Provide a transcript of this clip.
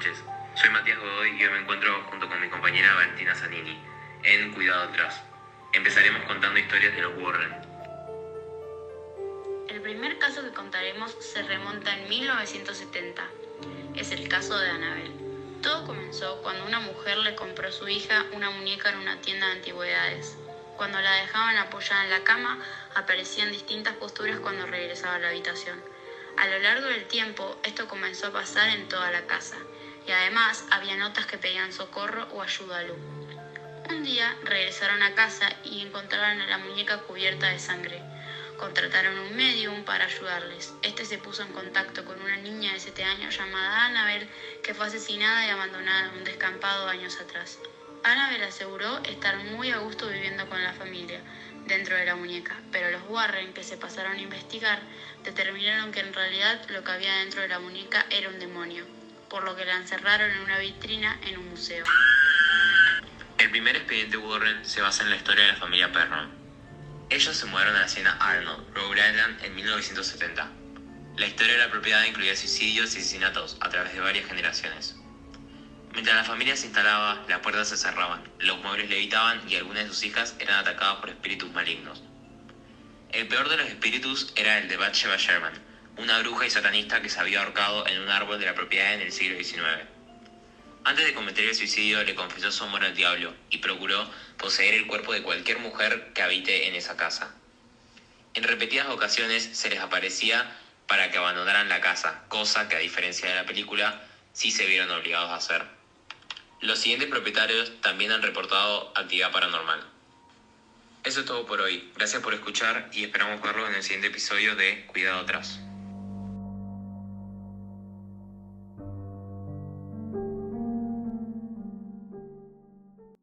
noches. Soy Matías Godoy y hoy me encuentro junto con mi compañera Valentina Zanini en Cuidado Atrás. Empezaremos contando historias de los Warren. El primer caso que contaremos se remonta en 1970. Es el caso de Annabel. Todo comenzó cuando una mujer le compró a su hija una muñeca en una tienda de antigüedades. Cuando la dejaban apoyada en la cama, aparecían distintas posturas cuando regresaba a la habitación. A lo largo del tiempo, esto comenzó a pasar en toda la casa, y además había notas que pedían socorro o ayuda a Lu. Un día regresaron a casa y encontraron a la muñeca cubierta de sangre. Contrataron un medium para ayudarles. Este se puso en contacto con una niña de 7 años llamada Annabel que fue asesinada y abandonada en un descampado años atrás. Annabel aseguró estar muy a gusto viviendo con la familia dentro de la muñeca, pero los Warren que se pasaron a investigar determinaron que en realidad lo que había dentro de la muñeca era un demonio, por lo que la encerraron en una vitrina en un museo. El primer expediente Warren se basa en la historia de la familia Perron. Ellos se mudaron a la hacienda Arnold, Rhode Island, en 1970. La historia de la propiedad incluía suicidios y asesinatos a través de varias generaciones. Mientras la familia se instalaba, las puertas se cerraban, los muebles levitaban y algunas de sus hijas eran atacadas por espíritus malignos. El peor de los espíritus era el de Bathsheba Sherman, una bruja y satanista que se había ahorcado en un árbol de la propiedad en el siglo XIX. Antes de cometer el suicidio le confesó su amor al diablo y procuró poseer el cuerpo de cualquier mujer que habite en esa casa. En repetidas ocasiones se les aparecía para que abandonaran la casa, cosa que a diferencia de la película sí se vieron obligados a hacer. Los siguientes propietarios también han reportado actividad paranormal. Eso es todo por hoy. Gracias por escuchar y esperamos verlo en el siguiente episodio de Cuidado atrás.